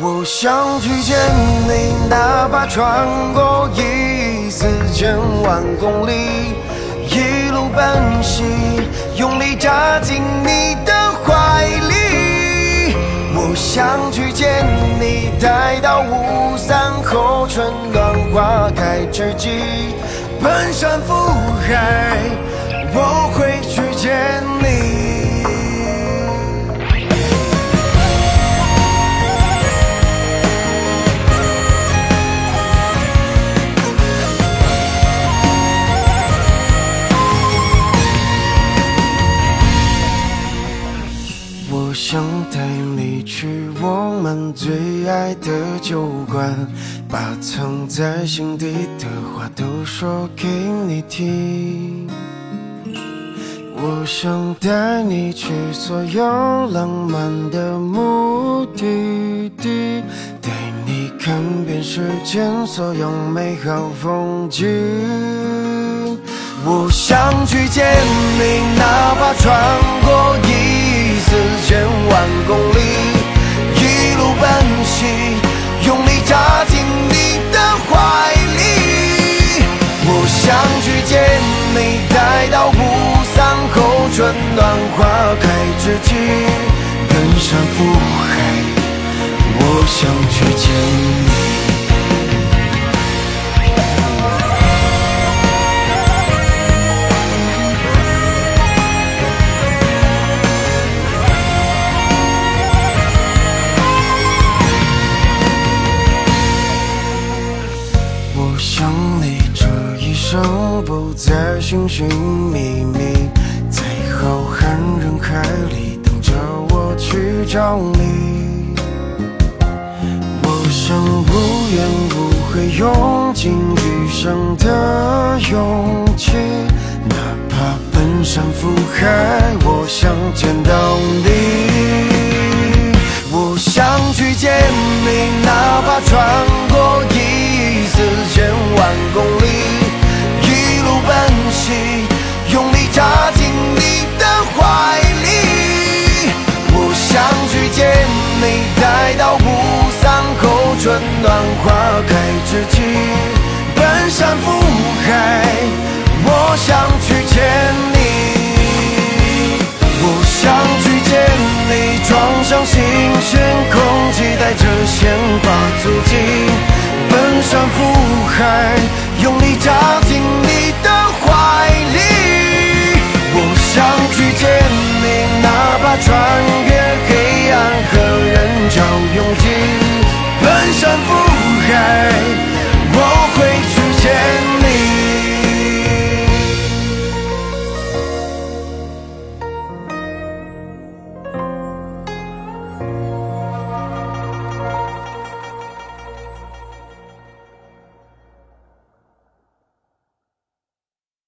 我想去见你，哪怕穿过一四千万公里，一路奔袭，用力扎进你的怀里。我想去见你，待到雾散后，春暖花开之际，奔山赴海，想带你去我们最爱的酒馆，把藏在心底的话都说给你听。我想带你去所有浪漫的目的地，带你看遍世间所有美好风景。我想去见你，哪怕穿过公里，一路奔袭，用力扎进你的怀里。我想去见你，待到雾散后，春暖花开之际，奔山赴海，我想去见你。寻寻觅觅，在浩瀚人海里等着我去找你。我想无怨无悔，用尽余生的勇气，哪怕奔山赴海，我想见把足迹，奔向赴海，用力扎进你的怀里。我想去见你，哪怕穿